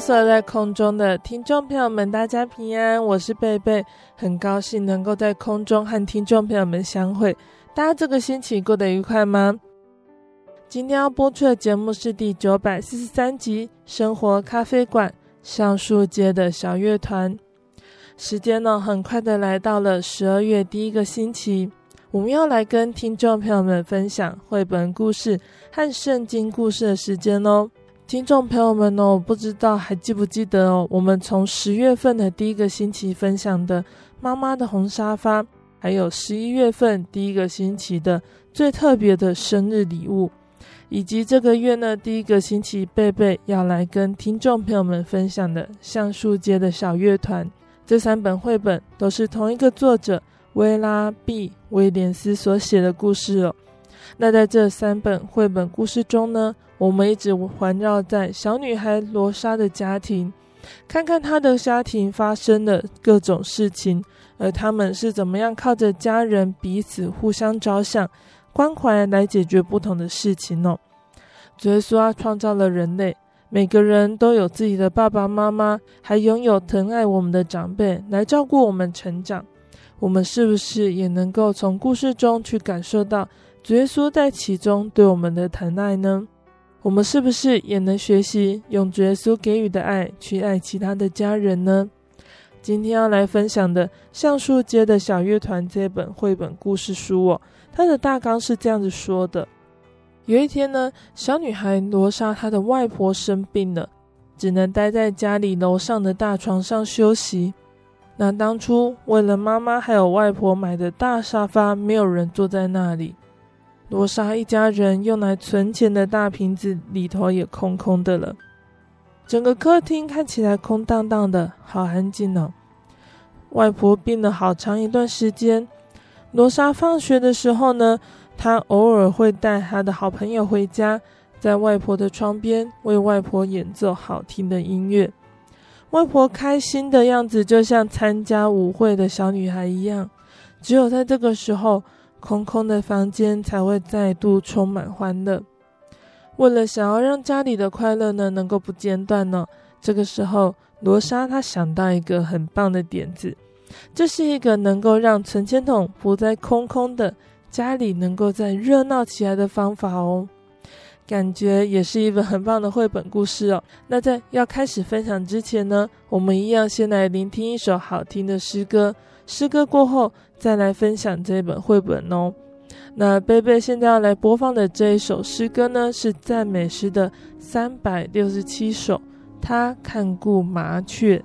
Hello，所有在空中的听众朋友们，大家平安，我是贝贝，很高兴能够在空中和听众朋友们相会。大家这个星期过得愉快吗？今天要播出的节目是第九百四十三集《生活咖啡馆》橡树街的小乐团。时间呢，很快的来到了十二月第一个星期，我们要来跟听众朋友们分享绘本故事和圣经故事的时间哦。听众朋友们哦，不知道还记不记得哦？我们从十月份的第一个星期分享的妈妈的红沙发，还有十一月份第一个星期的最特别的生日礼物，以及这个月呢第一个星期贝贝要来跟听众朋友们分享的橡树街的小乐团，这三本绘本都是同一个作者威拉 ·B· 威廉斯所写的故事哦。那在这三本绘本故事中呢，我们一直环绕在小女孩罗莎的家庭，看看她的家庭发生的各种事情，而他们是怎么样靠着家人彼此互相着想、关怀来解决不同的事情呢？主耶稣啊，创造了人类，每个人都有自己的爸爸妈妈，还拥有疼爱我们的长辈来照顾我们成长。我们是不是也能够从故事中去感受到主耶稣在其中对我们的疼爱呢？我们是不是也能学习用耶稣给予的爱去爱其他的家人呢？今天要来分享的《橡树街的小乐团》这本绘本故事书哦，它的大纲是这样子说的：有一天呢，小女孩罗莎她的外婆生病了，只能待在家里楼上的大床上休息。那当初为了妈妈还有外婆买的大沙发，没有人坐在那里。罗莎一家人用来存钱的大瓶子里头也空空的了，整个客厅看起来空荡荡的，好安静哦。外婆病了好长一段时间，罗莎放学的时候呢，她偶尔会带她的好朋友回家，在外婆的窗边为外婆演奏好听的音乐。外婆开心的样子就像参加舞会的小女孩一样，只有在这个时候。空空的房间才会再度充满欢乐。为了想要让家里的快乐呢能够不间断呢，这个时候罗莎她想到一个很棒的点子，这是一个能够让存钱筒不再空空的家里能够再热闹起来的方法哦。感觉也是一本很棒的绘本故事哦。那在要开始分享之前呢，我们一样先来聆听一首好听的诗歌。诗歌过后，再来分享这本绘本哦。那贝贝现在要来播放的这一首诗歌呢，是赞美诗的三百六十七首。他看顾麻雀。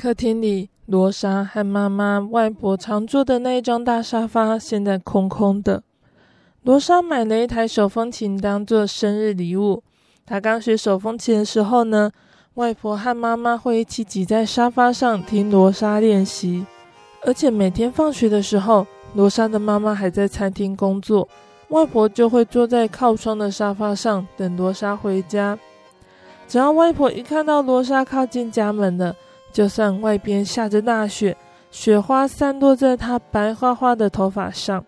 客厅里，罗莎和妈妈、外婆常坐的那一张大沙发现在空空的。罗莎买了一台手风琴当做生日礼物。她刚学手风琴的时候呢，外婆和妈妈会一起挤在沙发上听罗莎练习。而且每天放学的时候，罗莎的妈妈还在餐厅工作，外婆就会坐在靠窗的沙发上等罗莎回家。只要外婆一看到罗莎靠近家门了，就算外边下着大雪，雪花散落在她白花花的头发上。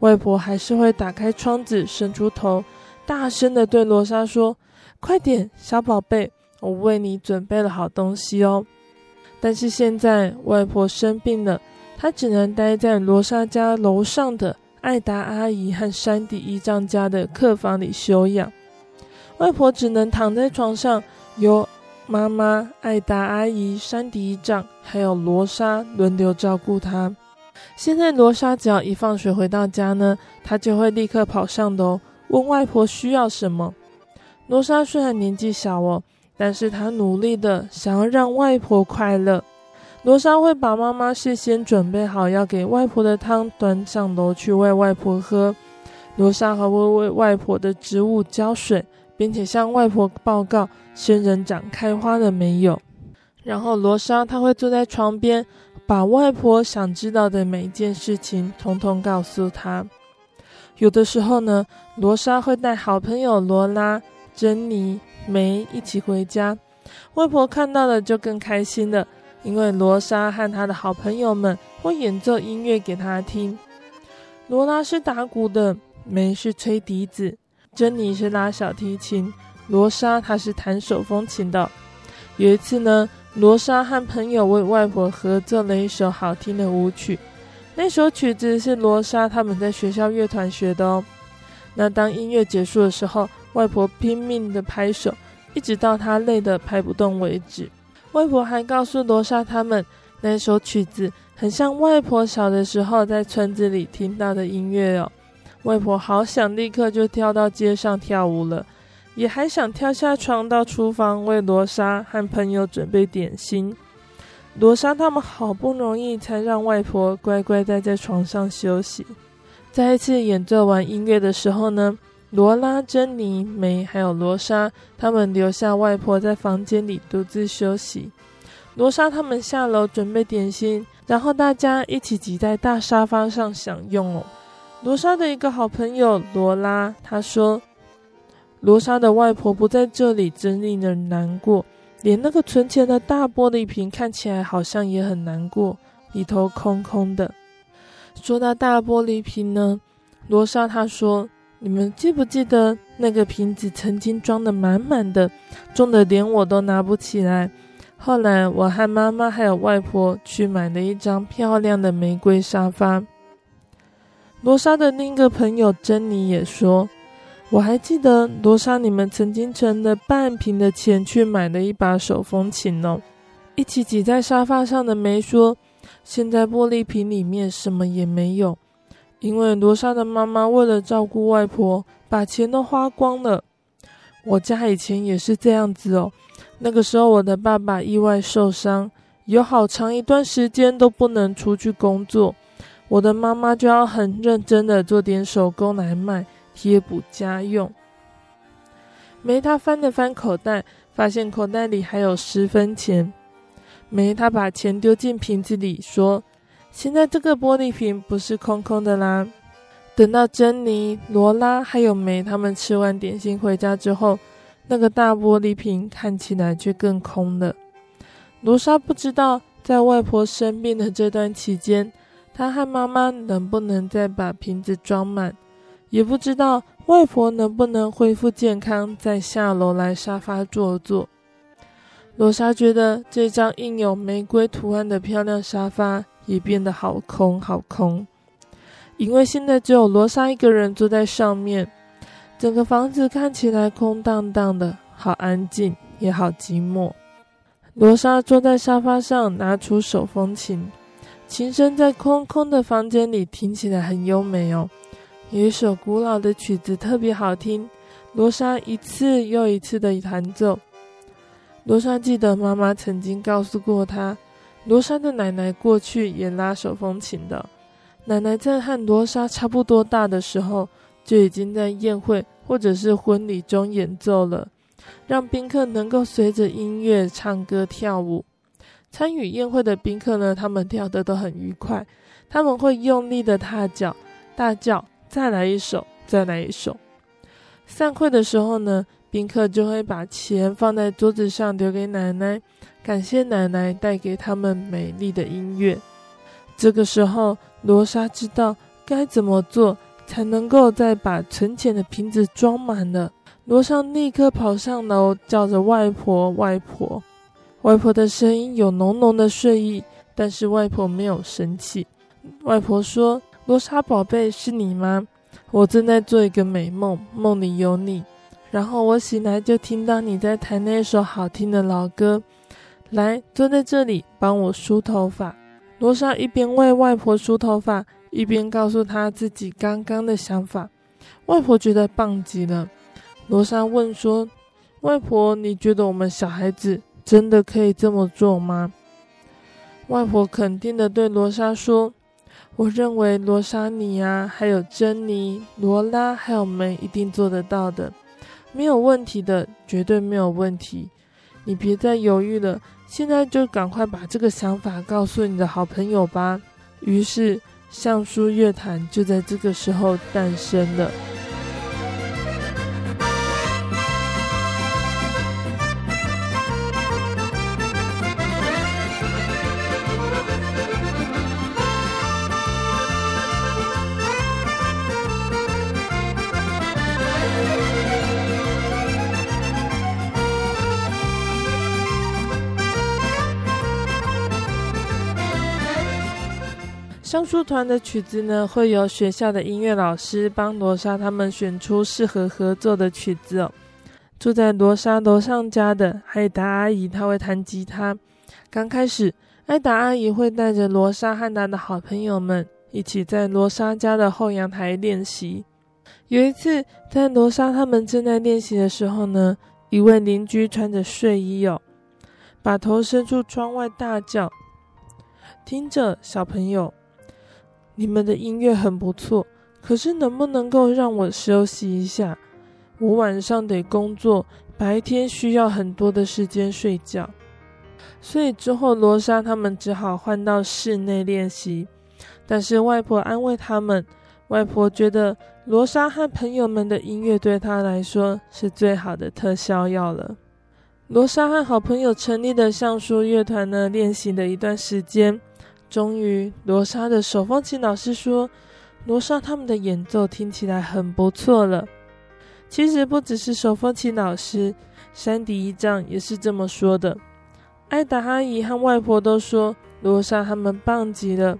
外婆还是会打开窗子，伸出头，大声地对罗莎说：“快点，小宝贝，我为你准备了好东西哦。”但是现在外婆生病了，她只能待在罗莎家楼上的艾达阿姨和山迪姨丈家的客房里休养。外婆只能躺在床上，由妈妈、艾达阿姨、山迪姨丈还有罗莎轮流照顾她。现在罗莎只要一放学回到家呢，她就会立刻跑上楼问外婆需要什么。罗莎虽然年纪小哦，但是她努力的想要让外婆快乐。罗莎会把妈妈事先准备好要给外婆的汤端上楼去喂外婆喝。罗莎还会为外婆的植物浇水，并且向外婆报告仙人掌开花了没有。然后罗莎她会坐在床边。把外婆想知道的每一件事情统统告诉她。有的时候呢，罗莎会带好朋友罗拉、珍妮、梅一起回家。外婆看到了就更开心了，因为罗莎和她的好朋友们会演奏音乐给她听。罗拉是打鼓的，梅是吹笛子，珍妮是拉小提琴，罗莎她是弹手风琴的。有一次呢。罗莎和朋友为外婆合奏了一首好听的舞曲，那首曲子是罗莎他们在学校乐团学的哦。那当音乐结束的时候，外婆拼命的拍手，一直到她累得拍不动为止。外婆还告诉罗莎他们，那首曲子很像外婆小的时候在村子里听到的音乐哦。外婆好想立刻就跳到街上跳舞了。也还想跳下床到厨房为罗莎和朋友准备点心。罗莎他们好不容易才让外婆乖乖待在床上休息。在一次演奏完音乐的时候呢，罗拉、珍妮、梅还有罗莎他们留下外婆在房间里独自休息。罗莎他们下楼准备点心，然后大家一起挤在大沙发上享用哦。罗莎的一个好朋友罗拉，她说。罗莎的外婆不在这里，真令人难过。连那个存钱的大玻璃瓶看起来好像也很难过，里头空空的。说到大玻璃瓶呢，罗莎她说：“你们记不记得那个瓶子曾经装的满满的，重的连我都拿不起来？后来我和妈妈还有外婆去买了一张漂亮的玫瑰沙发。”罗莎的另一个朋友珍妮也说。我还记得罗莎，你们曾经存了半瓶的钱去买了一把手风琴哦。一起挤在沙发上的梅说：“现在玻璃瓶里面什么也没有，因为罗莎的妈妈为了照顾外婆，把钱都花光了。我家以前也是这样子哦。那个时候我的爸爸意外受伤，有好长一段时间都不能出去工作，我的妈妈就要很认真的做点手工来卖。”贴补家用。梅他翻了翻口袋，发现口袋里还有十分钱。梅他把钱丢进瓶子里，说：“现在这个玻璃瓶不是空空的啦。”等到珍妮、罗拉还有梅他们吃完点心回家之后，那个大玻璃瓶看起来却更空了。罗莎不知道，在外婆生病的这段期间，她和妈妈能不能再把瓶子装满。也不知道外婆能不能恢复健康，再下楼来沙发坐坐。罗莎觉得这张印有玫瑰图案的漂亮沙发也变得好空好空，因为现在只有罗莎一个人坐在上面，整个房子看起来空荡荡的，好安静，也好寂寞。罗莎坐在沙发上，拿出手风琴，琴声在空空的房间里听起来很优美哦。有一首古老的曲子特别好听，罗莎一次又一次的弹奏。罗莎记得妈妈曾经告诉过她：“罗莎的奶奶过去也拉手风琴的，奶奶在和罗莎差不多大的时候，就已经在宴会或者是婚礼中演奏了，让宾客能够随着音乐唱歌跳舞。参与宴会的宾客呢，他们跳得都很愉快，他们会用力的踏脚，大叫：“再来一首，再来一首。”散会的时候呢，宾客就会把钱放在桌子上，留给奶奶，感谢奶奶带给他们美丽的音乐。这个时候，罗莎知道该怎么做才能够再把存钱的瓶子装满了。罗莎立刻跑上楼，叫着外婆：“外婆！”外婆的声音有浓浓的睡意，但是外婆没有生气。外婆说：“罗莎宝贝，是你吗？我正在做一个美梦，梦里有你。”然后我醒来就听到你在弹那首好听的老歌，来坐在这里帮我梳头发。罗莎一边为外婆梳头发，一边告诉她自己刚刚的想法。外婆觉得棒极了。罗莎问说：“外婆，你觉得我们小孩子真的可以这么做吗？”外婆肯定的对罗莎说：“我认为罗莎你啊，还有珍妮、罗拉还有梅一定做得到的。”没有问题的，绝对没有问题。你别再犹豫了，现在就赶快把这个想法告诉你的好朋友吧。于是，橡树乐团就在这个时候诞生了。橡树团的曲子呢，会由学校的音乐老师帮罗莎他们选出适合合作的曲子哦。住在罗莎楼上家的艾达阿姨，她会弹吉他。刚开始，艾达阿姨会带着罗莎和她的好朋友们一起在罗莎家的后阳台练习。有一次，在罗莎他们正在练习的时候呢，一位邻居穿着睡衣哦，把头伸出窗外大叫：“听着，小朋友。”你们的音乐很不错，可是能不能够让我休息一下？我晚上得工作，白天需要很多的时间睡觉。所以之后罗莎他们只好换到室内练习。但是外婆安慰他们，外婆觉得罗莎和朋友们的音乐对她来说是最好的特效药了。罗莎和好朋友成立的橡树乐团呢，练习了一段时间。终于，罗莎的手风琴老师说：“罗莎他们的演奏听起来很不错了。”其实不只是手风琴老师，山迪一丈也是这么说的。艾达阿姨和外婆都说罗莎他们棒极了。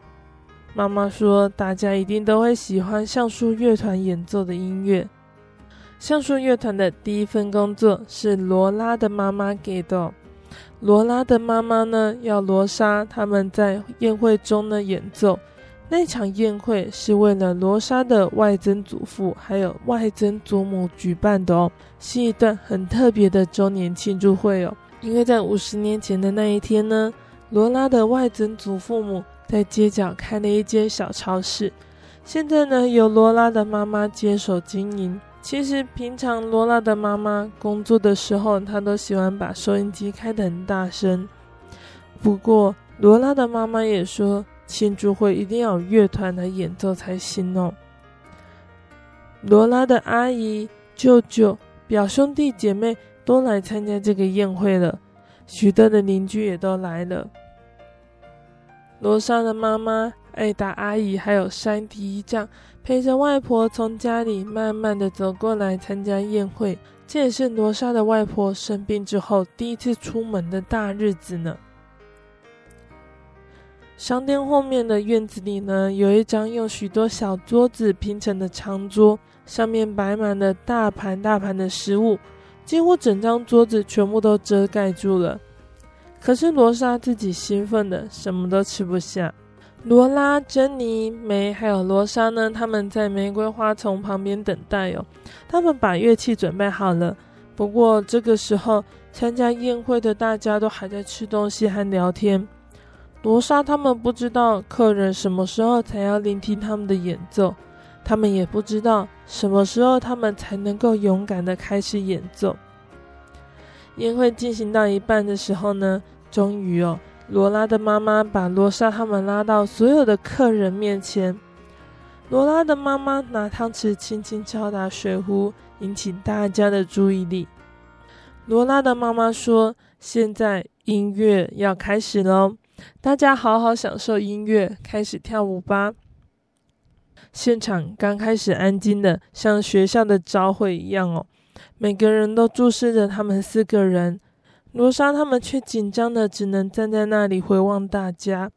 妈妈说：“大家一定都会喜欢橡树乐团演奏的音乐。”橡树乐团的第一份工作是罗拉的妈妈给的。罗拉的妈妈呢，要罗莎他们在宴会中呢演奏。那场宴会是为了罗莎的外曾祖父还有外曾祖母举办的哦，是一段很特别的周年庆祝会哦。因为在五十年前的那一天呢，罗拉的外曾祖父母在街角开了一间小超市，现在呢由罗拉的妈妈接手经营。其实平常罗拉的妈妈工作的时候，她都喜欢把收音机开得很大声。不过罗拉的妈妈也说，庆祝会一定要有乐团来演奏才行哦。罗拉的阿姨、舅舅、表兄弟姐妹都来参加这个宴会了，许多的邻居也都来了。罗莎的妈妈、艾达阿姨还有山迪姨丈。陪着外婆从家里慢慢的走过来参加宴会，这也是罗莎的外婆生病之后第一次出门的大日子呢。商店后面的院子里呢，有一张用许多小桌子拼成的长桌，上面摆满了大盘大盘的食物，几乎整张桌子全部都遮盖住了。可是罗莎自己兴奋的什么都吃不下。罗拉、珍妮、梅还有罗莎呢？他们在玫瑰花丛旁边等待哦。他们把乐器准备好了，不过这个时候参加宴会的大家都还在吃东西和聊天。罗莎他们不知道客人什么时候才要聆听他们的演奏，他们也不知道什么时候他们才能够勇敢的开始演奏。宴会进行到一半的时候呢，终于哦，罗拉的妈妈把罗莎他们拉到所有的客人面前。罗拉的妈妈拿汤匙轻轻敲打水壶，引起大家的注意力。罗拉的妈妈说：“现在音乐要开始喽，大家好好享受音乐，开始跳舞吧。”现场刚开始安静的像学校的朝会一样哦。每个人都注视着他们四个人，罗莎他们却紧张的只能站在那里回望大家。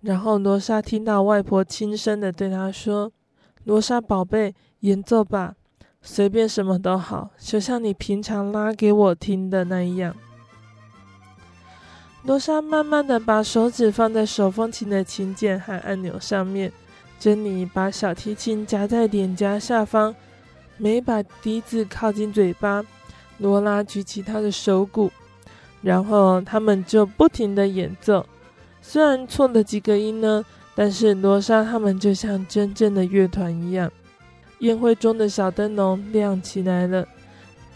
然后罗莎听到外婆轻声的对她说：“罗莎宝贝，演奏吧，随便什么都好，就像你平常拉给我听的那样。”罗莎慢慢的把手指放在手风琴的琴键和按钮上面，珍妮把小提琴夹在脸颊下方。每把笛子靠近嘴巴，罗拉举起他的手鼓，然后他们就不停的演奏。虽然错了几个音呢，但是罗莎他们就像真正的乐团一样。宴会中的小灯笼亮起来了，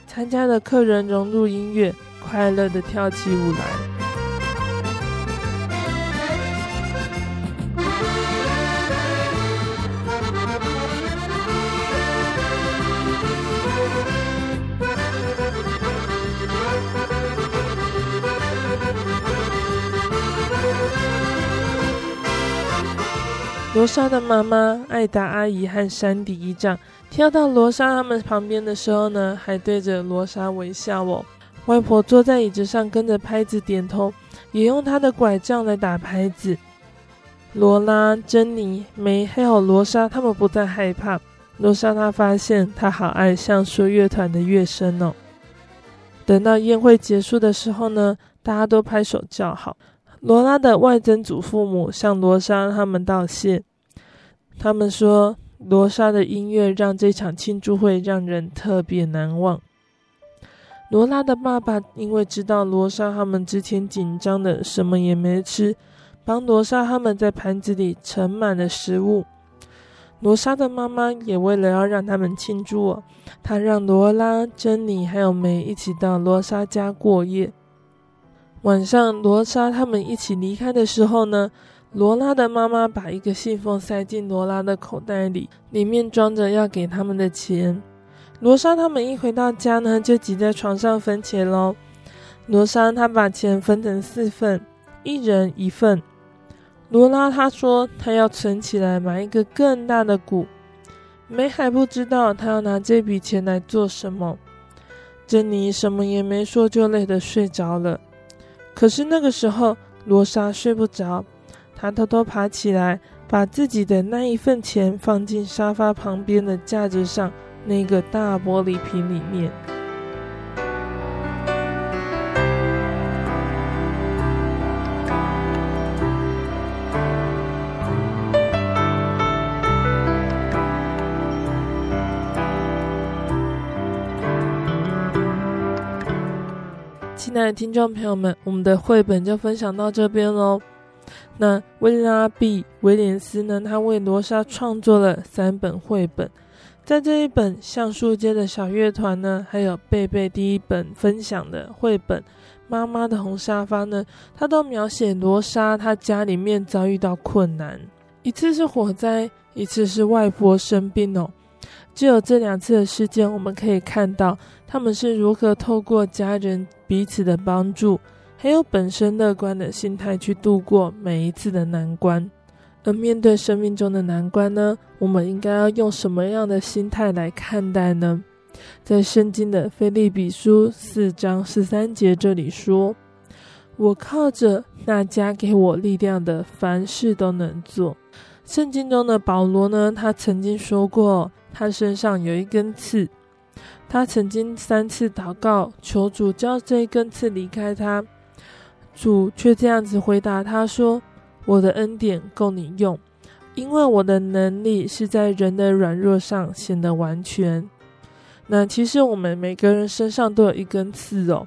参加的客人融入音乐，快乐的跳起舞来。罗莎的妈妈艾达阿姨和山迪姨丈跳到罗莎他们旁边的时候呢，还对着罗莎微笑哦。外婆坐在椅子上跟着拍子点头，也用她的拐杖来打拍子。罗拉、珍妮、梅还有罗莎他们不再害怕。罗莎她发现她好爱橡树乐团的乐声哦。等到宴会结束的时候呢，大家都拍手叫好。罗拉的外曾祖父母向罗莎他们道谢，他们说罗莎的音乐让这场庆祝会让人特别难忘。罗拉的爸爸因为知道罗莎他们之前紧张的什么也没吃，帮罗莎他们在盘子里盛满了食物。罗莎的妈妈也为了要让他们庆祝，她让罗拉、珍妮还有梅一起到罗莎家过夜。晚上，罗莎他们一起离开的时候呢，罗拉的妈妈把一个信封塞进罗拉的口袋里，里面装着要给他们的钱。罗莎他们一回到家呢，就挤在床上分钱喽。罗莎她把钱分成四份，一人一份。罗拉她说她要存起来买一个更大的鼓。梅海不知道她要拿这笔钱来做什么。珍妮什么也没说，就累得睡着了。可是那个时候，罗莎睡不着，她偷偷爬起来，把自己的那一份钱放进沙发旁边的架子上那个大玻璃瓶里面。爱的听众朋友们，我们的绘本就分享到这边喽。那威拉比威廉斯呢？他为罗莎创作了三本绘本，在这一本橡树街的小乐团呢，还有贝贝第一本分享的绘本《妈妈的红沙发》呢，他都描写罗莎她家里面遭遇到困难，一次是火灾，一次是外婆生病哦。只有这两次的事件，我们可以看到他们是如何透过家人彼此的帮助，还有本身乐观的心态去度过每一次的难关。而面对生命中的难关呢，我们应该要用什么样的心态来看待呢？在圣经的腓立比书四章十三节这里说：“我靠着那加给我力量的，凡事都能做。”圣经中的保罗呢，他曾经说过。他身上有一根刺，他曾经三次祷告求主叫这一根刺离开他，主却这样子回答他说：“我的恩典够你用，因为我的能力是在人的软弱上显得完全。”那其实我们每个人身上都有一根刺哦，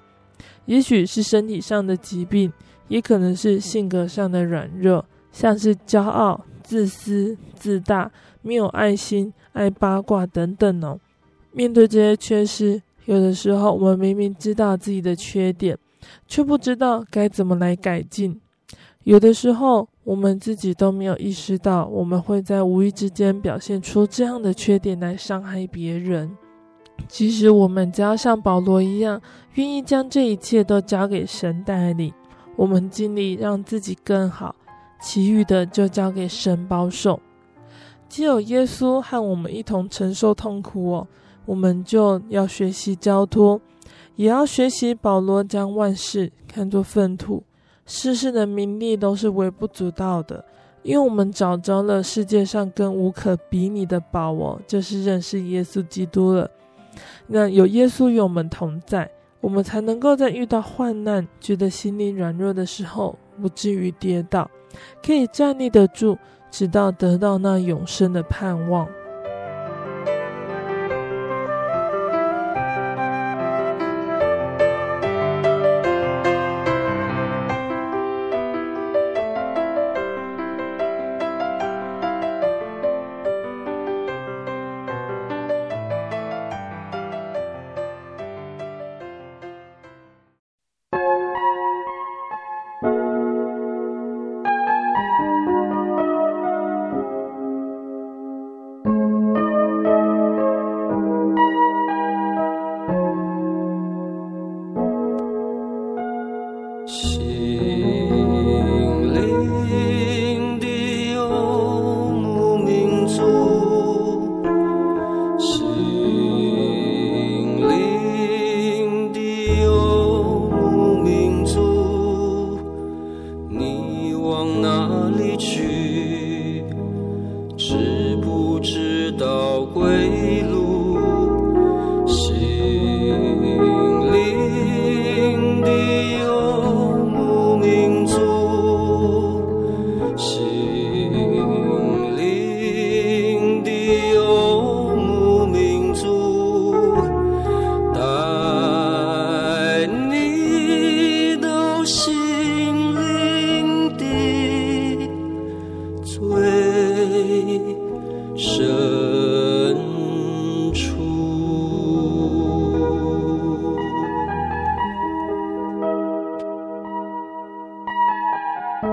也许是身体上的疾病，也可能是性格上的软弱，像是骄傲、自私、自大、没有爱心、爱八卦等等哦。面对这些缺失，有的时候我们明明知道自己的缺点，却不知道该怎么来改进。有的时候，我们自己都没有意识到，我们会在无意之间表现出这样的缺点来伤害别人。其实，我们只要像保罗一样，愿意将这一切都交给神带领。我们尽力让自己更好，其余的就交给神保守。既有耶稣和我们一同承受痛苦哦，我们就要学习交托，也要学习保罗将万事看作粪土，世事的名利都是微不足道的，因为我们找着了世界上更无可比拟的宝哦，就是认识耶稣基督了。那有耶稣与我们同在。我们才能够在遇到患难、觉得心里软弱的时候，不至于跌倒，可以站立得住，直到得到那永生的盼望。有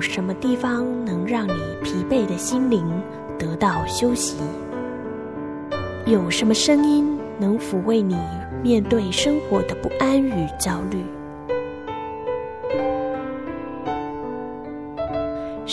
什么地方能让你疲惫的心灵得到休息？有什么声音能抚慰你面对生活的不安与焦虑？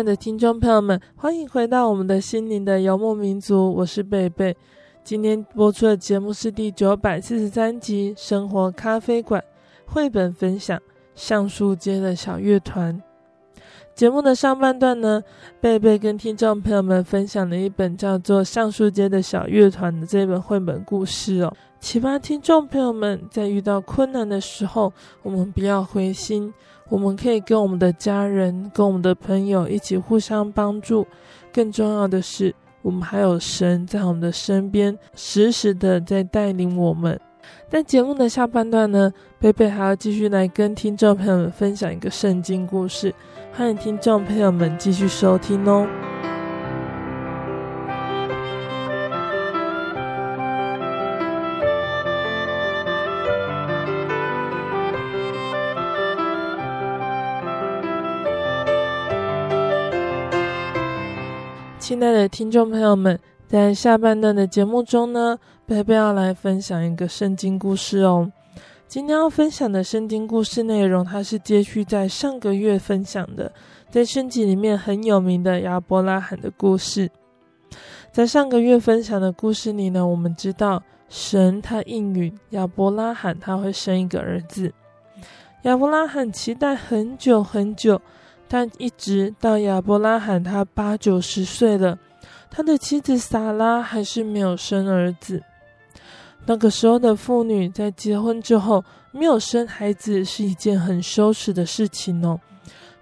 爱的听众朋友们，欢迎回到我们的心灵的游牧民族，我是贝贝。今天播出的节目是第九百四十三集《生活咖啡馆》绘本分享《橡树街的小乐团》。节目的上半段呢，贝贝跟听众朋友们分享了一本叫做《橡树街的小乐团》的这本绘本故事哦，启发听众朋友们在遇到困难的时候，我们不要灰心。我们可以跟我们的家人、跟我们的朋友一起互相帮助。更重要的是，我们还有神在我们的身边，时时的在带领我们。在节目的下半段呢，贝贝还要继续来跟听众朋友们分享一个圣经故事，欢迎听众朋友们继续收听哦。亲爱的听众朋友们，在下半段的节目中呢，贝贝要来分享一个圣经故事哦。今天要分享的圣经故事内容，它是接续在上个月分享的，在圣经里面很有名的亚伯拉罕的故事。在上个月分享的故事里呢，我们知道神他应允亚伯拉罕他会生一个儿子，亚伯拉罕期待很久很久。但一直到亚伯拉罕他八九十岁了，他的妻子撒拉还是没有生儿子。那个时候的妇女在结婚之后没有生孩子是一件很羞耻的事情哦，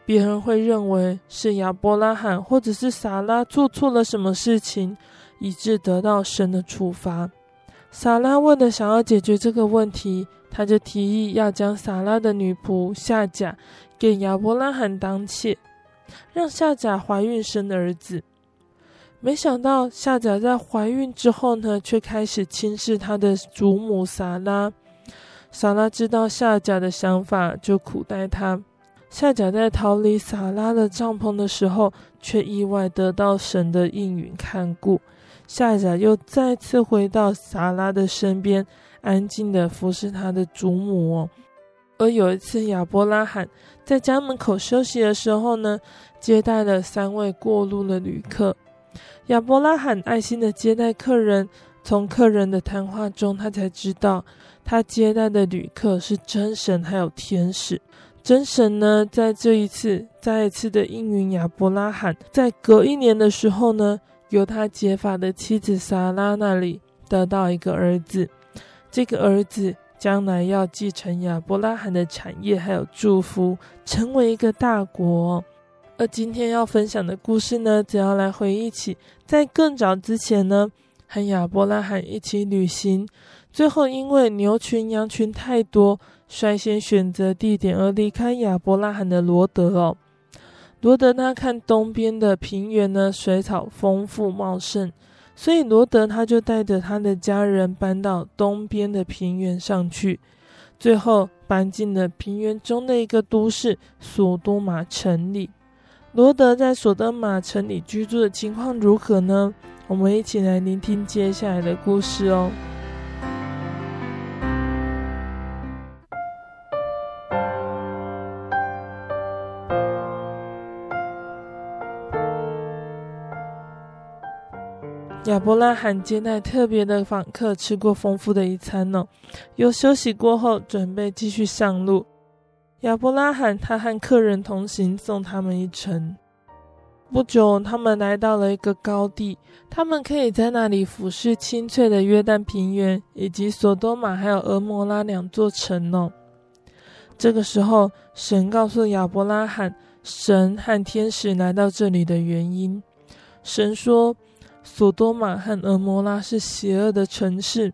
别人会认为是亚伯拉罕或者是撒拉做错了什么事情，以致得到神的处罚。撒拉为了想要解决这个问题，他就提议要将撒拉的女仆夏甲。给亚伯拉罕当妾，让夏甲怀孕生的儿子。没想到夏甲在怀孕之后呢，却开始轻视他的祖母撒拉。撒拉知道夏甲的想法，就苦待他。夏甲在逃离撒拉的帐篷的时候，却意外得到神的应允看顾。夏甲又再次回到撒拉的身边，安静的服侍他的祖母哦。而有一次，亚伯拉罕在家门口休息的时候呢，接待了三位过路的旅客。亚伯拉罕爱心的接待客人，从客人的谈话中，他才知道他接待的旅客是真神，还有天使。真神呢，在这一次再一次的应允亚伯拉罕，在隔一年的时候呢，由他结发的妻子撒拉那里得到一个儿子。这个儿子。将来要继承亚伯拉罕的产业，还有祝福，成为一个大国。而今天要分享的故事呢，则要来回忆起在更早之前呢，和亚伯拉罕一起旅行，最后因为牛群羊群太多，率先选择地点而离开亚伯拉罕的罗德哦。罗德他看东边的平原呢，水草丰富茂盛。所以罗德他就带着他的家人搬到东边的平原上去，最后搬进了平原中的一个都市索多玛城里。罗德在索多玛城里居住的情况如何呢？我们一起来聆听接下来的故事哦。亚伯拉罕接待特别的访客，吃过丰富的一餐呢。又休息过后，准备继续上路。亚伯拉罕他和客人同行，送他们一程。不久，他们来到了一个高地，他们可以在那里俯视青翠的约旦平原，以及索多玛还有俄摩拉两座城呢。这个时候，神告诉亚伯拉罕，神和天使来到这里的原因。神说。索多玛和俄摩拉是邪恶的城市，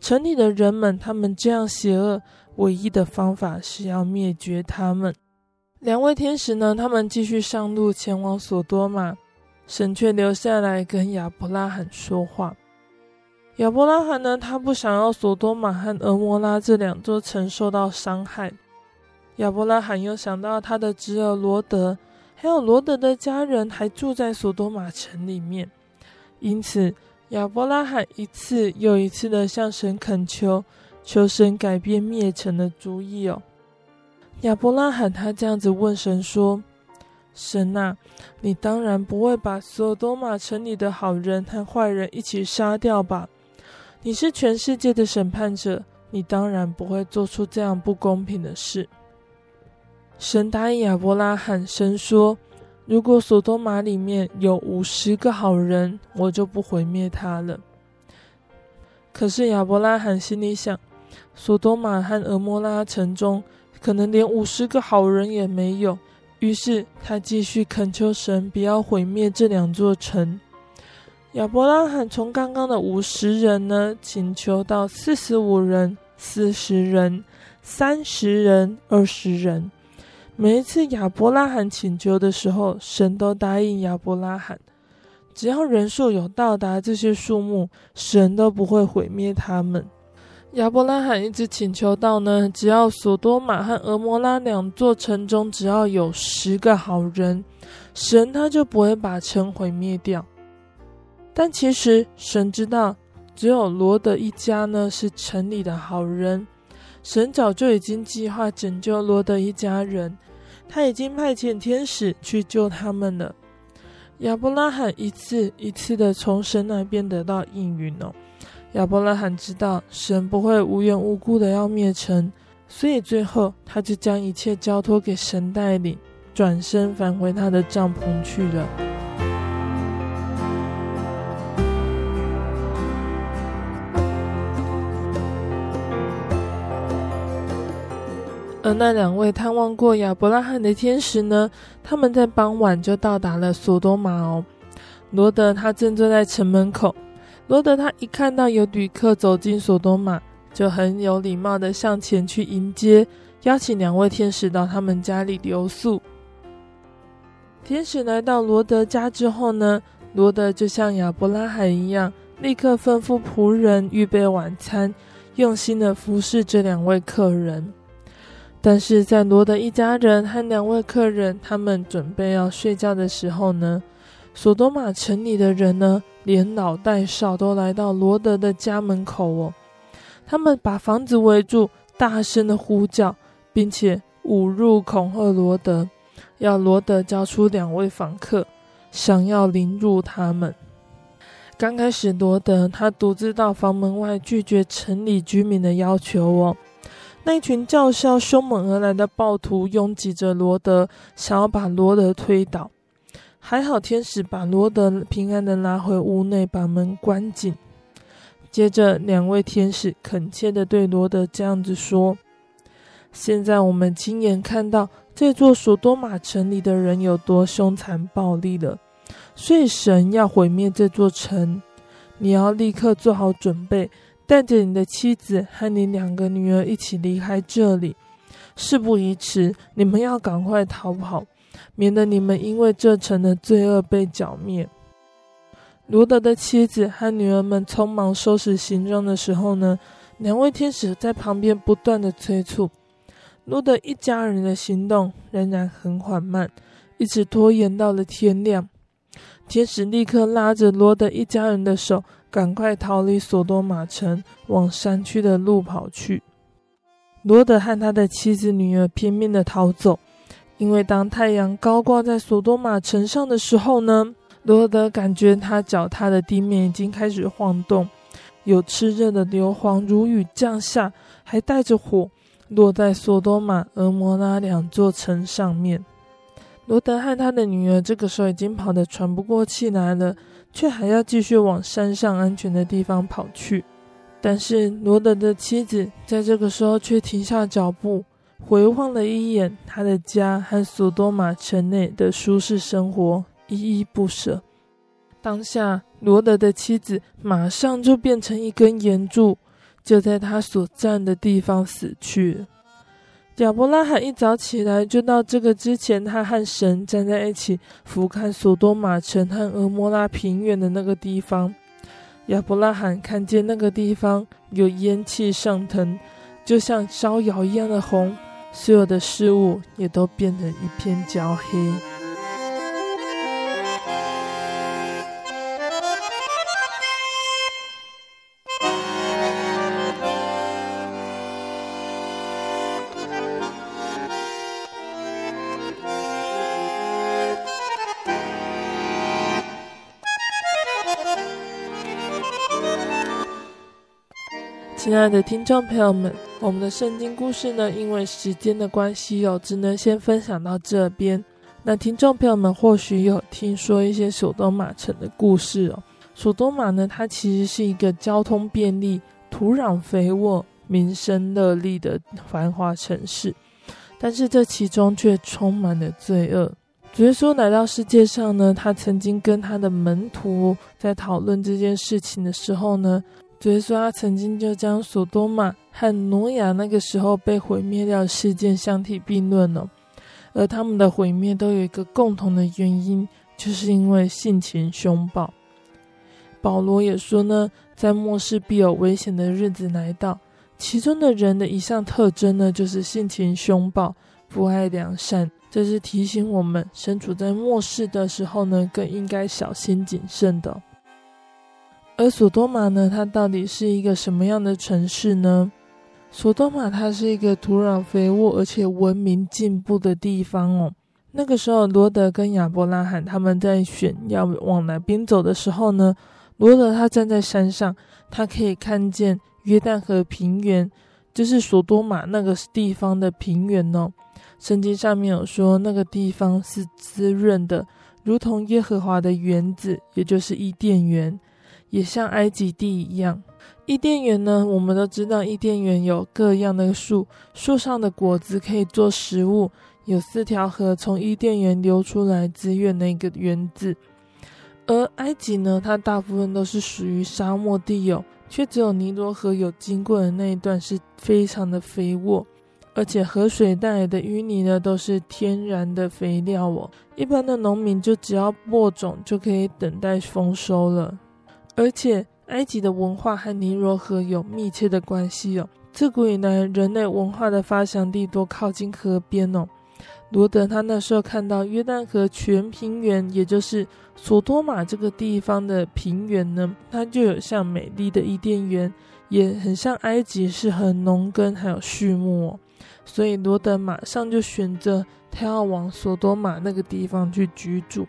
城里的人们，他们这样邪恶，唯一的方法是要灭绝他们。两位天使呢，他们继续上路前往索多玛，神却留下来跟亚伯拉罕说话。亚伯拉罕呢，他不想要索多玛和俄摩拉这两座城受到伤害。亚伯拉罕又想到他的侄儿罗德，还有罗德的家人还住在索多玛城里面。因此，亚伯拉罕一次又一次的向神恳求，求神改变灭城的主意哦。亚伯拉罕他这样子问神说：“神啊，你当然不会把所有多玛城里的好人和坏人一起杀掉吧？你是全世界的审判者，你当然不会做出这样不公平的事。”神答应亚伯拉罕，神说。如果索多玛里面有五十个好人，我就不毁灭他了。可是亚伯拉罕心里想，索多玛和俄摩拉城中可能连五十个好人也没有。于是他继续恳求神不要毁灭这两座城。亚伯拉罕从刚刚的五十人呢，请求到四十五人、四十人、三十人、二十人。每一次亚伯拉罕请求的时候，神都答应亚伯拉罕，只要人数有到达这些数目，神都不会毁灭他们。亚伯拉罕一直请求到呢，只要索多玛和俄摩拉两座城中只要有十个好人，神他就不会把城毁灭掉。但其实神知道，只有罗德一家呢是城里的好人。神早就已经计划拯救罗德一家人，他已经派遣天使去救他们了。亚伯拉罕一次一次的从神那边得到应允哦。亚伯拉罕知道神不会无缘无故的要灭城，所以最后他就将一切交托给神带领，转身返回他的帐篷去了。而那两位探望过亚伯拉罕的天使呢，他们在傍晚就到达了索多玛哦。罗德他正坐在城门口。罗德他一看到有旅客走进索多玛，就很有礼貌地向前去迎接，邀请两位天使到他们家里留宿。天使来到罗德家之后呢，罗德就像亚伯拉罕一样，立刻吩咐仆人预备晚餐，用心地服侍这两位客人。但是在罗德一家人和两位客人他们准备要睡觉的时候呢，索多玛城里的人呢，连老带少都来到罗德的家门口哦。他们把房子围住，大声的呼叫，并且侮辱恐吓罗德，要罗德交出两位访客，想要凌辱他们。刚开始，罗德他独自到房门外拒绝城里居民的要求哦。那一群叫嚣凶猛而来的暴徒拥挤着罗德，想要把罗德推倒。还好，天使把罗德平安的拉回屋内，把门关紧。接着，两位天使恳切的对罗德这样子说：“现在我们亲眼看到这座索多玛城里的人有多凶残暴力了，所以神要毁灭这座城。你要立刻做好准备，带着你的妻子和你两个女儿一起离开这里。事不宜迟，你们要赶快逃跑。”免得你们因为这城的罪恶被剿灭。罗德的妻子和女儿们匆忙收拾行装的时候呢，两位天使在旁边不断的催促。罗德一家人的行动仍然很缓慢，一直拖延到了天亮。天使立刻拉着罗德一家人的手，赶快逃离索多玛城，往山区的路跑去。罗德和他的妻子、女儿拼命的逃走。因为当太阳高挂在索多玛城上的时候呢，罗德感觉他脚踏的地面已经开始晃动，有炽热的硫磺如雨降下，还带着火落在索多玛、蛾摩拉两座城上面。罗德和他的女儿这个时候已经跑得喘不过气来了，却还要继续往山上安全的地方跑去。但是罗德的妻子在这个时候却停下脚步。回望了一眼他的家和索多玛城内的舒适生活，依依不舍。当下，罗德的妻子马上就变成一根岩柱，就在他所站的地方死去。亚伯拉罕一早起来，就到这个之前他和神站在一起俯瞰索多玛城和俄摩拉平原的那个地方。亚伯拉罕看见那个地方有烟气上腾，就像烧窑一样的红。所有的事物也都变得一片焦黑。亲爱的听众朋友们，我们的圣经故事呢，因为时间的关系哦，只能先分享到这边。那听众朋友们或许有听说一些索多玛城的故事哦。索多玛呢，它其实是一个交通便利、土壤肥沃、民生乐利的繁华城市。但是这其中却充满了罪恶。主耶稣来到世界上呢，他曾经跟他的门徒在讨论这件事情的时候呢，主耶稣他曾经就将索多玛和挪亚那个时候被毁灭掉事件相提并论了。而他们的毁灭都有一个共同的原因，就是因为性情凶暴。保罗也说呢，在末世必有危险的日子来到。其中的人的一项特征呢，就是性情凶暴，不爱良善。这是提醒我们，身处在末世的时候呢，更应该小心谨慎的。而索多玛呢，它到底是一个什么样的城市呢？索多玛它是一个土壤肥沃而且文明进步的地方哦。那个时候，罗德跟亚伯拉罕他们在选要往哪边走的时候呢，罗德他站在山上，他可以看见。约旦河平原就是索多玛那个地方的平原哦。圣经上面有说，那个地方是滋润的，如同耶和华的园子，也就是伊甸园，也像埃及地一样。伊甸园呢，我们都知道，伊甸园有各样的树，树上的果子可以做食物，有四条河从伊甸园流出来，滋润那个园子。而埃及呢，它大部分都是属于沙漠地哦。却只有尼罗河有经过的那一段是非常的肥沃，而且河水带来的淤泥呢，都是天然的肥料哦。一般的农民就只要播种就可以等待丰收了。而且埃及的文化和尼罗河有密切的关系哦。自古以来，人类文化的发祥地都靠近河边哦。罗德他那时候看到约旦河全平原，也就是索多玛这个地方的平原呢，它就有像美丽的伊甸园，也很像埃及，是很农耕还有畜牧哦。所以罗德马上就选择他要往索多玛那个地方去居住。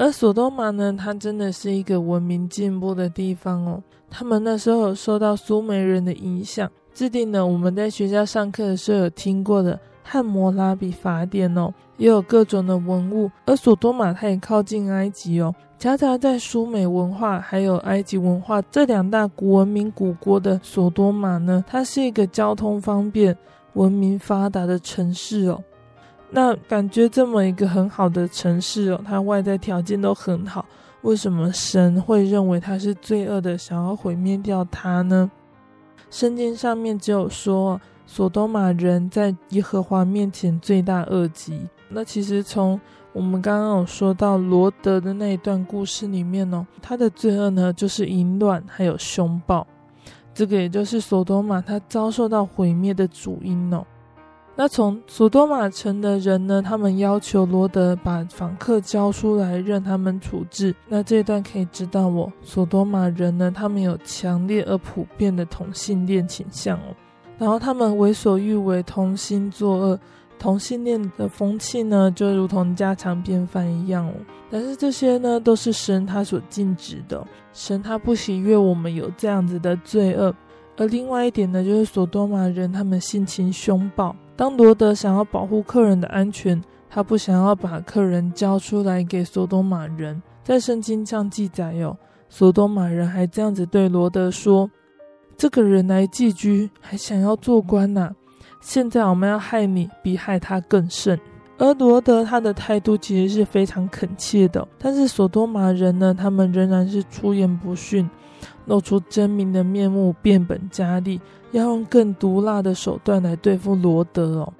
而索多玛呢，它真的是一个文明进步的地方哦。他们那时候受到苏美人的影响，制定了我们在学校上课的时候有听过的。汉谟拉比法典哦，也有各种的文物，而索多玛它也靠近埃及哦，夹杂在苏美文化还有埃及文化这两大古文明古国的索多玛呢，它是一个交通方便、文明发达的城市哦。那感觉这么一个很好的城市哦，它外在条件都很好，为什么神会认为它是罪恶的，想要毁灭掉它呢？圣经上面只有说。索多玛人在耶和华面前罪大恶极。那其实从我们刚刚有说到罗德的那一段故事里面哦，他的罪恶呢就是淫乱还有凶暴，这个也就是索多玛他遭受到毁灭的主因哦。那从索多玛城的人呢，他们要求罗德把访客交出来，任他们处置。那这一段可以知道哦，索多玛人呢，他们有强烈而普遍的同性恋倾向哦。然后他们为所欲为，同心作恶，同性恋的风气呢，就如同家常便饭一样哦。但是这些呢，都是神他所禁止的，神他不喜悦我们有这样子的罪恶。而另外一点呢，就是索多玛人他们性情凶暴。当罗德想要保护客人的安全，他不想要把客人交出来给索多玛人。在圣经上记载有，索多玛人还这样子对罗德说。这个人来寄居，还想要做官呐、啊！现在我们要害你，比害他更甚。而罗德他的态度其实是非常恳切的，但是索多玛人呢，他们仍然是出言不逊，露出狰狞的面目，变本加厉，要用更毒辣的手段来对付罗德哦。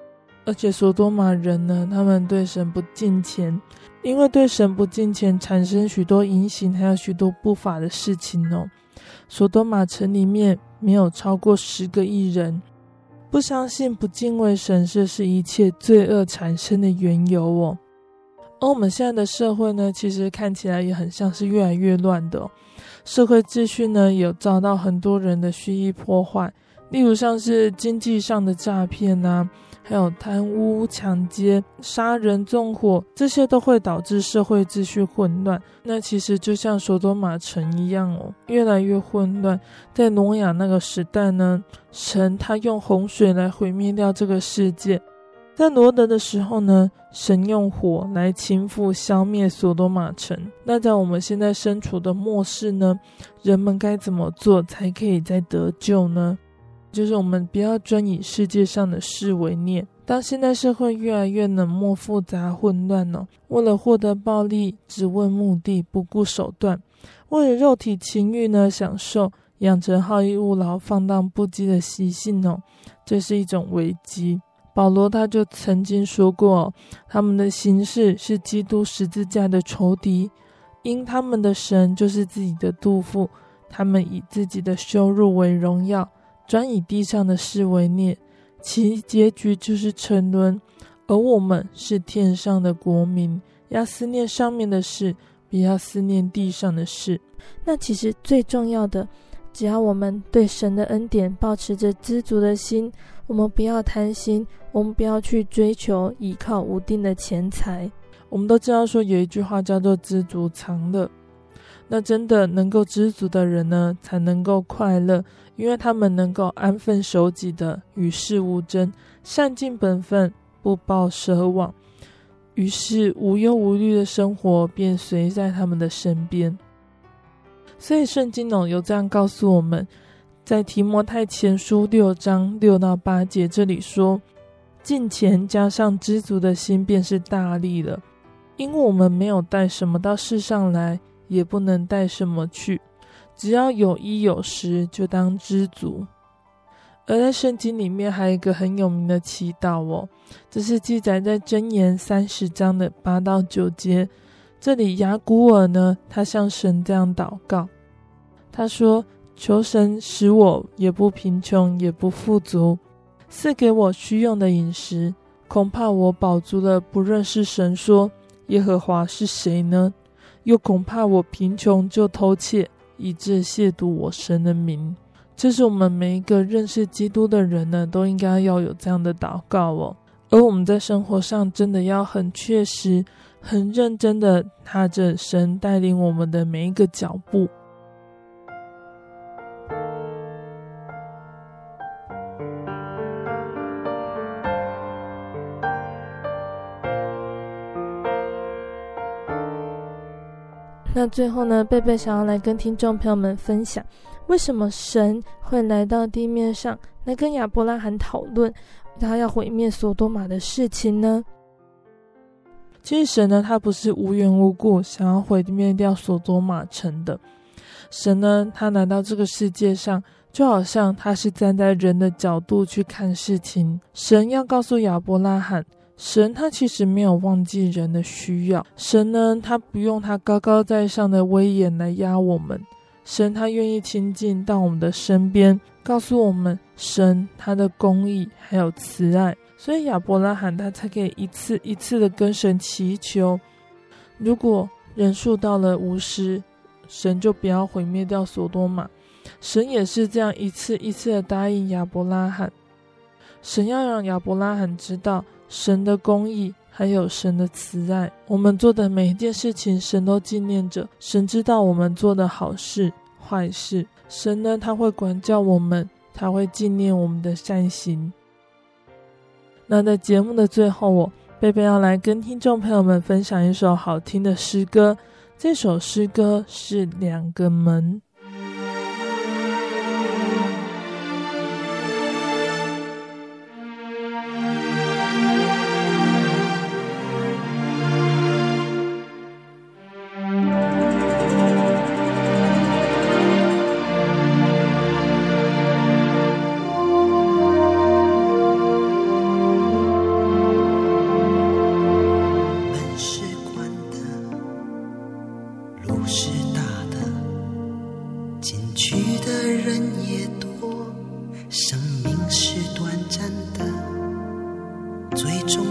而且索多玛人呢，他们对神不敬虔，因为对神不敬虔，产生许多淫行，还有许多不法的事情哦。索多玛城里面。没有超过十个亿人不相信、不敬畏神，这是一切罪恶产生的缘由哦。而我们现在的社会呢，其实看起来也很像是越来越乱的，社会秩序呢，有遭到很多人的蓄意破坏，例如像是经济上的诈骗啊。还有贪污、抢劫、杀人、纵火，这些都会导致社会秩序混乱。那其实就像索多玛城一样哦，越来越混乱。在挪亚那个时代呢，神他用洪水来毁灭掉这个世界；在罗德的时候呢，神用火来倾覆、消灭索多玛城。那在我们现在身处的末世呢，人们该怎么做才可以再得救呢？就是我们不要专以世界上的事为念。当现代社会越来越冷漠、复杂、混乱了，为了获得暴利，只问目的，不顾手段，为了肉体情欲呢，享受，养成好逸恶劳、放荡不羁的习性哦，这是一种危机。保罗他就曾经说过，他们的行事是基督十字架的仇敌，因他们的神就是自己的肚腹，他们以自己的羞辱为荣耀，专以地上的事为念。其结局就是沉沦，而我们是天上的国民，要思念上面的事，不要思念地上的事。那其实最重要的，只要我们对神的恩典保持着知足的心，我们不要贪心，我们不要去追求依靠无定的钱财。我们都知道说有一句话叫做“知足常乐”。那真的能够知足的人呢，才能够快乐，因为他们能够安分守己的与世无争，善尽本分，不抱奢望，于是无忧无虑的生活便随在他们的身边。所以圣经呢有这样告诉我们，在提摩太前书六章六到八节这里说：“敬虔加上知足的心，便是大利了，因为我们没有带什么到世上来。”也不能带什么去，只要有衣有食，就当知足。而在圣经里面还有一个很有名的祈祷哦，这是记载在箴言三十章的八到九节。这里雅古尔呢，他向神这样祷告，他说：“求神使我也不贫穷，也不富足，赐给我需用的饮食。恐怕我饱足了，不认识神，说耶和华是谁呢？”又恐怕我贫穷就偷窃，以致亵渎我神的名。这是我们每一个认识基督的人呢，都应该要有这样的祷告哦。而我们在生活上真的要很确实、很认真的踏着神带领我们的每一个脚步。那最后呢，贝贝想要来跟听众朋友们分享，为什么神会来到地面上来跟亚伯拉罕讨论他要毁灭所多玛的事情呢？其实神呢，他不是无缘无故想要毁灭掉所多玛城的。神呢，他来到这个世界上，就好像他是站在人的角度去看事情。神要告诉亚伯拉罕。神他其实没有忘记人的需要，神呢，他不用他高高在上的威严来压我们，神他愿意亲近到我们的身边，告诉我们神他的公义还有慈爱，所以亚伯拉罕他才可以一次一次的跟神祈求，如果人数到了五十，神就不要毁灭掉所多玛，神也是这样一次一次的答应亚伯拉罕，神要让亚伯拉罕知道。神的公义，还有神的慈爱，我们做的每一件事情，神都纪念着。神知道我们做的好事、坏事，神呢，他会管教我们，他会纪念我们的善行。那在节目的最后，我贝贝要来跟听众朋友们分享一首好听的诗歌。这首诗歌是《两个门》。最终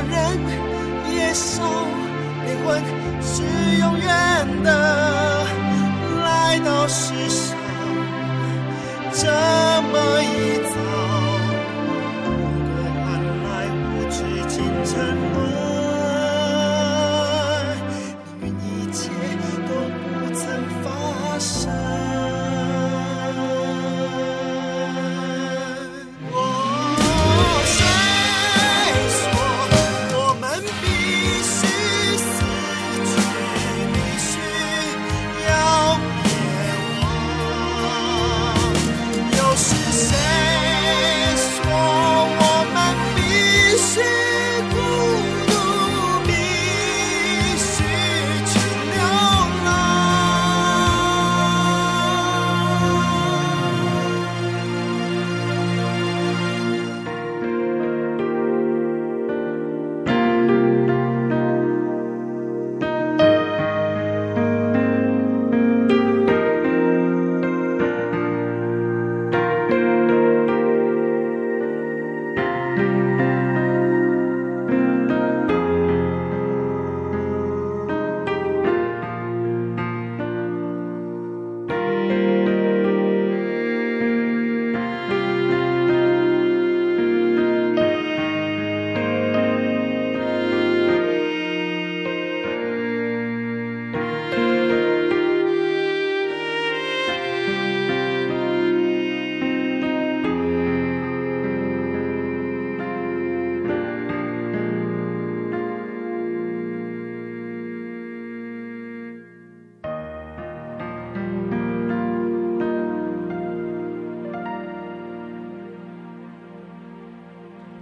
人、也少、灵魂是永远的。来到世上这么一遭，如果换来不知今生。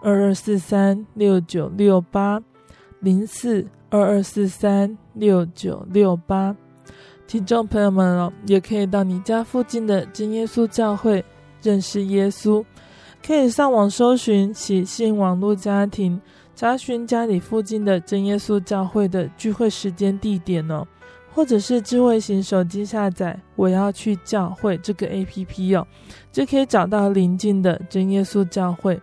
二二四三六九六八零四二二四三六九六八。听众朋友们哦，也可以到你家附近的真耶稣教会认识耶稣，可以上网搜寻喜信网络家庭，查询家里附近的真耶稣教会的聚会时间地点哦，或者是智慧型手机下载“我要去教会”这个 APP 哦，就可以找到邻近的真耶稣教会。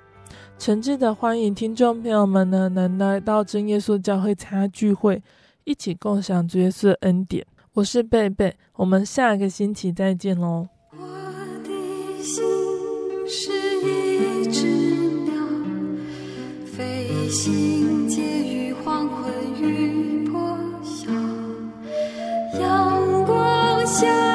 诚挚的欢迎听众朋友们呢，能来到真耶稣教会参加聚会，一起共享主耶稣的恩典。我是贝贝，我们下个星期再见喽。我的心是一只鸟，飞行介于黄昏与破晓，阳光下。